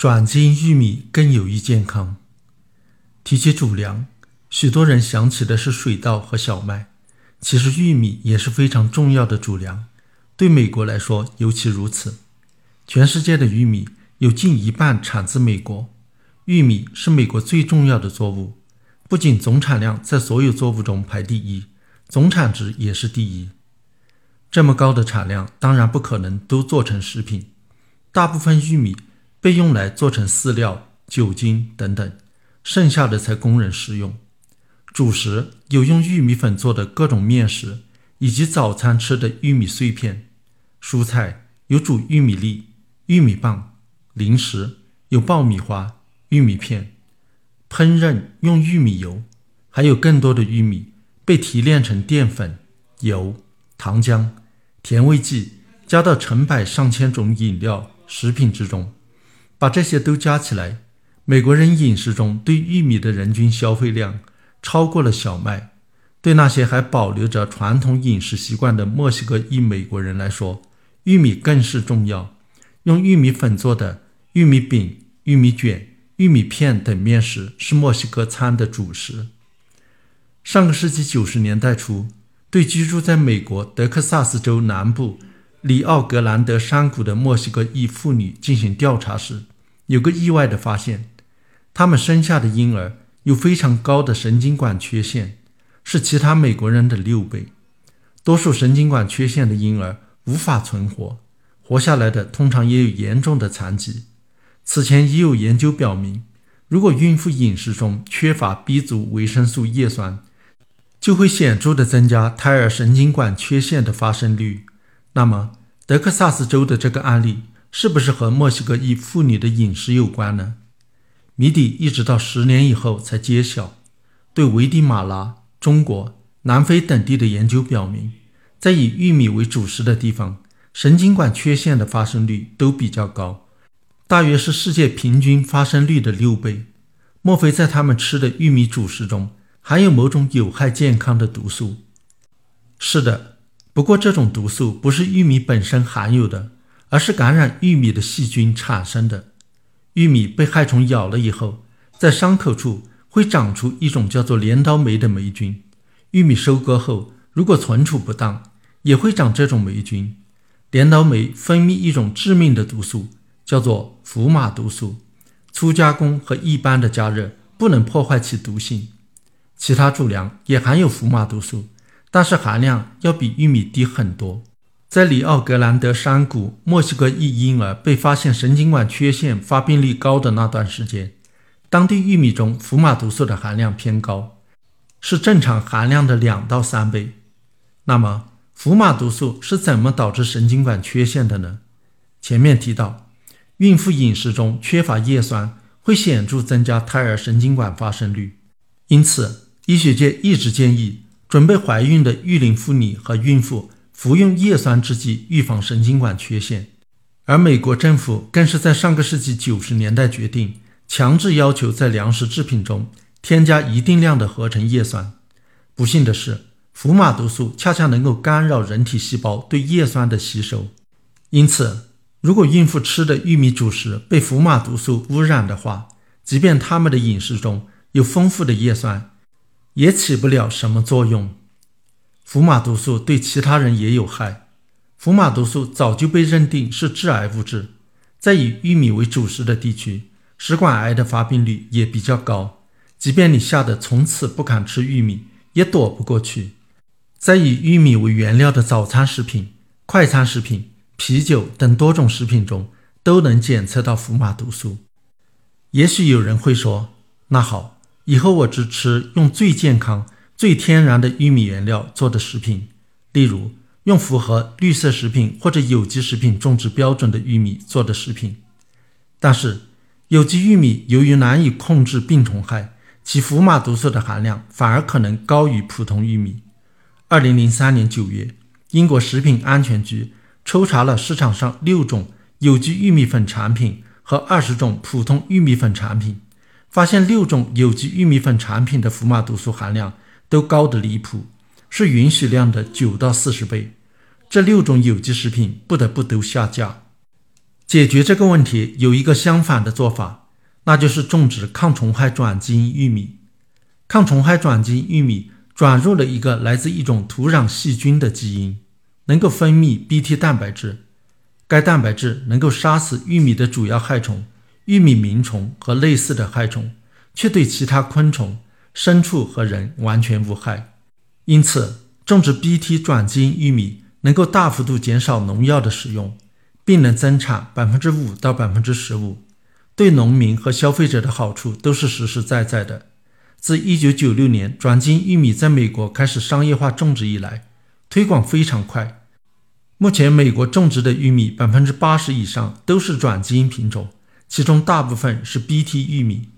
转基因玉米更有益健康。提起主粮，许多人想起的是水稻和小麦，其实玉米也是非常重要的主粮，对美国来说尤其如此。全世界的玉米有近一半产自美国，玉米是美国最重要的作物，不仅总产量在所有作物中排第一，总产值也是第一。这么高的产量，当然不可能都做成食品。大部分玉米被用来做成饲料、酒精等等，剩下的才供人食用。主食有用玉米粉做的各种面食，以及早餐吃的玉米碎片；蔬菜有煮玉米粒、玉米棒；零食有爆米花、玉米片；烹饪用玉米油，还有更多的玉米被提炼成淀粉、油、糖浆。甜味剂加到成百上千种饮料、食品之中，把这些都加起来，美国人饮食中对玉米的人均消费量超过了小麦。对那些还保留着传统饮食习惯的墨西哥裔美国人来说，玉米更是重要。用玉米粉做的玉米饼、玉米卷、玉米片等面食是墨西哥餐的主食。上个世纪九十年代初。对居住在美国德克萨斯州南部里奥格兰德山谷的墨西哥裔妇女进行调查时，有个意外的发现：他们生下的婴儿有非常高的神经管缺陷，是其他美国人的六倍。多数神经管缺陷的婴儿无法存活，活下来的通常也有严重的残疾。此前已有研究表明，如果孕妇饮食中缺乏 B 族维生素叶酸，就会显著地增加胎儿神经管缺陷的发生率。那么，德克萨斯州的这个案例是不是和墨西哥裔妇女的饮食有关呢？谜底一直到十年以后才揭晓。对危地马拉、中国、南非等地的研究表明，在以玉米为主食的地方，神经管缺陷的发生率都比较高，大约是世界平均发生率的六倍。莫非在他们吃的玉米主食中？含有某种有害健康的毒素。是的，不过这种毒素不是玉米本身含有的，而是感染玉米的细菌产生的。玉米被害虫咬了以后，在伤口处会长出一种叫做镰刀酶的霉菌。玉米收割后，如果存储不当，也会长这种霉菌。镰刀酶分泌一种致命的毒素，叫做福马毒素。粗加工和一般的加热不能破坏其毒性。其他主粮也含有福马毒素，但是含量要比玉米低很多。在里奥格兰德山谷，墨西哥一婴儿被发现神经管缺陷发病率高的那段时间，当地玉米中福马毒素的含量偏高，是正常含量的两到三倍。那么，福马毒素是怎么导致神经管缺陷的呢？前面提到，孕妇饮食中缺乏叶酸会显著增加胎儿神经管发生率，因此。医学界一直建议准备怀孕的育龄妇女和孕妇服用叶酸制剂，预防神经管缺陷。而美国政府更是在上个世纪九十年代决定强制要求在粮食制品中添加一定量的合成叶酸。不幸的是，福马毒素恰恰能够干扰人体细胞对叶酸的吸收，因此，如果孕妇吃的玉米主食被福马毒素污染的话，即便他们的饮食中有丰富的叶酸，也起不了什么作用。福马毒素对其他人也有害。福马毒素早就被认定是致癌物质，在以玉米为主食的地区，食管癌的发病率也比较高。即便你吓得从此不敢吃玉米，也躲不过去。在以玉米为原料的早餐食品、快餐食品、啤酒等多种食品中，都能检测到福马毒素。也许有人会说：“那好。”以后我只吃用最健康、最天然的玉米原料做的食品，例如用符合绿色食品或者有机食品种植标准的玉米做的食品。但是，有机玉米由于难以控制病虫害，其福马毒素的含量反而可能高于普通玉米。二零零三年九月，英国食品安全局抽查了市场上六种有机玉米粉产品和二十种普通玉米粉产品。发现六种有机玉米粉产品的福马毒素含量都高得离谱，是允许量的九到四十倍。这六种有机食品不得不都下架。解决这个问题有一个相反的做法，那就是种植抗虫害转基因玉米。抗虫害转基因玉米转入了一个来自一种土壤细菌的基因，能够分泌 Bt 蛋白质。该蛋白质能够杀死玉米的主要害虫玉米螟虫和类似的害虫，却对其他昆虫、牲畜和人完全无害。因此，种植 Bt 转基因玉米能够大幅度减少农药的使用，并能增产百分之五到百分之十五，对农民和消费者的好处都是实实在在的。自1996年转基因玉米在美国开始商业化种植以来，推广非常快。目前，美国种植的玉米百分之八十以上都是转基因品种，其中大部分是 Bt 玉米。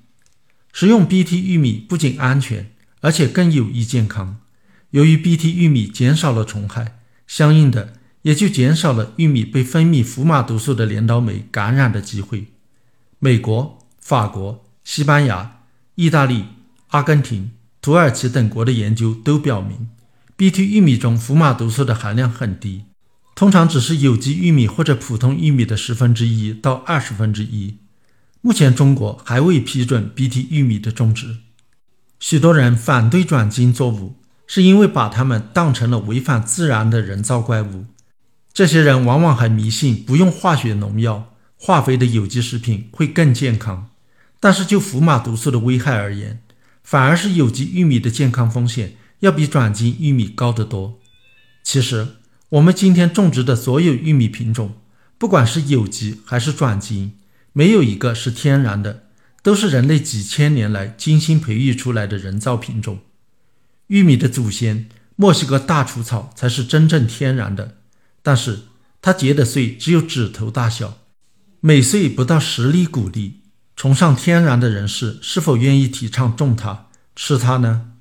食用 Bt 玉米不仅安全，而且更有益健康。由于 Bt 玉米减少了虫害，相应的也就减少了玉米被分泌福马毒素的镰刀酶感染的机会。美国、法国、西班牙、意大利、阿根廷、土耳其等国的研究都表明，Bt 玉米中福马毒素的含量很低。通常只是有机玉米或者普通玉米的十分之一到二十分之一。目前中国还未批准 Bt 玉米的种植。许多人反对转基因作物，是因为把它们当成了违反自然的人造怪物。这些人往往还迷信不用化学农药、化肥的有机食品会更健康。但是就福马毒素的危害而言，反而是有机玉米的健康风险要比转基因玉米高得多。其实。我们今天种植的所有玉米品种，不管是有机还是转基因，没有一个是天然的，都是人类几千年来精心培育出来的人造品种。玉米的祖先墨西哥大除草才是真正天然的，但是它结的穗只有指头大小，每穗不到十粒谷粒。崇尚天然的人士是否愿意提倡种它、吃它呢？